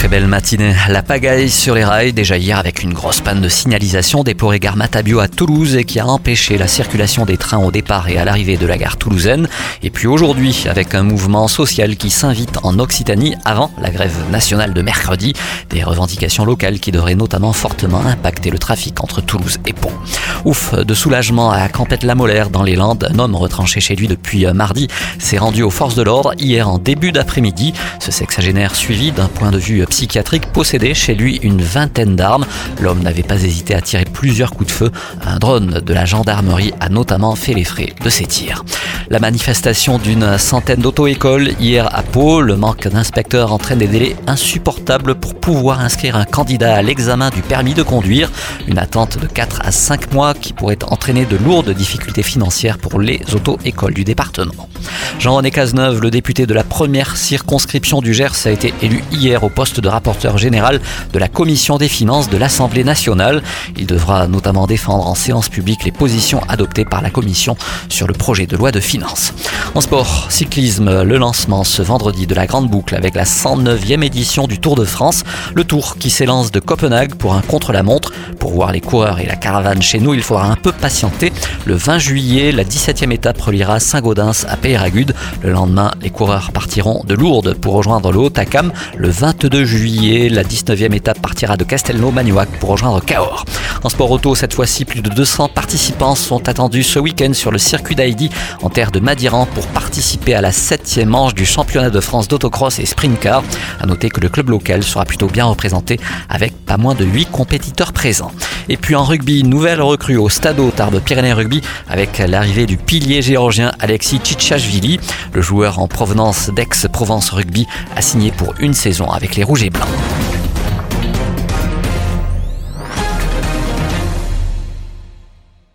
Très belle matinée. La pagaille sur les rails, déjà hier avec une grosse panne de signalisation déplorée gare Matabio à Toulouse et qui a empêché la circulation des trains au départ et à l'arrivée de la gare toulousaine. Et puis aujourd'hui, avec un mouvement social qui s'invite en Occitanie avant la grève nationale de mercredi, des revendications locales qui devraient notamment fortement impacter le trafic entre Toulouse et Pont. Ouf de soulagement à Campette-la-Molaire dans les Landes, un homme retranché chez lui depuis mardi s'est rendu aux forces de l'ordre hier en début d'après-midi. Ce sexagénaire suivi d'un point de vue psychiatrique possédait chez lui une vingtaine d'armes. L'homme n'avait pas hésité à tirer plusieurs coups de feu. Un drone de la gendarmerie a notamment fait les frais de ces tirs. La manifestation d'une centaine d'auto-écoles hier à Pau, le manque d'inspecteurs entraîne des délais insupportables pour pouvoir inscrire un candidat à l'examen du permis de conduire. Une attente de 4 à 5 mois qui pourrait entraîner de lourdes difficultés financières pour les auto-écoles du département. Jean-René Cazeneuve, le député de la première circonscription du Gers, a été élu hier au poste de rapporteur général de la Commission des finances de l'Assemblée nationale. Il devra notamment défendre en séance publique les positions adoptées par la Commission sur le projet de loi de finances. En sport, cyclisme, le lancement ce vendredi de la Grande Boucle avec la 109e édition du Tour de France. Le Tour qui s'élance de Copenhague pour un contre-la-montre. Pour voir les coureurs et la caravane chez nous, il faudra un peu patienter. Le 20 juillet, la 17e étape reliera Saint-Gaudens à Le lendemain, les coureurs partiront de Lourdes pour rejoindre le Haut-Acam. Le 22 juillet, la 19e étape partira de Castelnau-Magnoac pour rejoindre Cahors. En sport auto, cette fois-ci, plus de 200 participants sont attendus ce week-end sur le circuit d'Haïdi en terre de Madiran pour participer à la septième manche du championnat de France d'autocross et sprint car. À noter que le club local sera plutôt bien représenté avec pas moins de 8 compétiteurs présents. Et puis en rugby, nouvelle recrue au Stade Tarbes Pyrénées Rugby avec l'arrivée du pilier géorgien Alexis Tchitchashvili. Le joueur en provenance d'ex-Provence Rugby a signé pour une saison avec les Rouges et Blancs.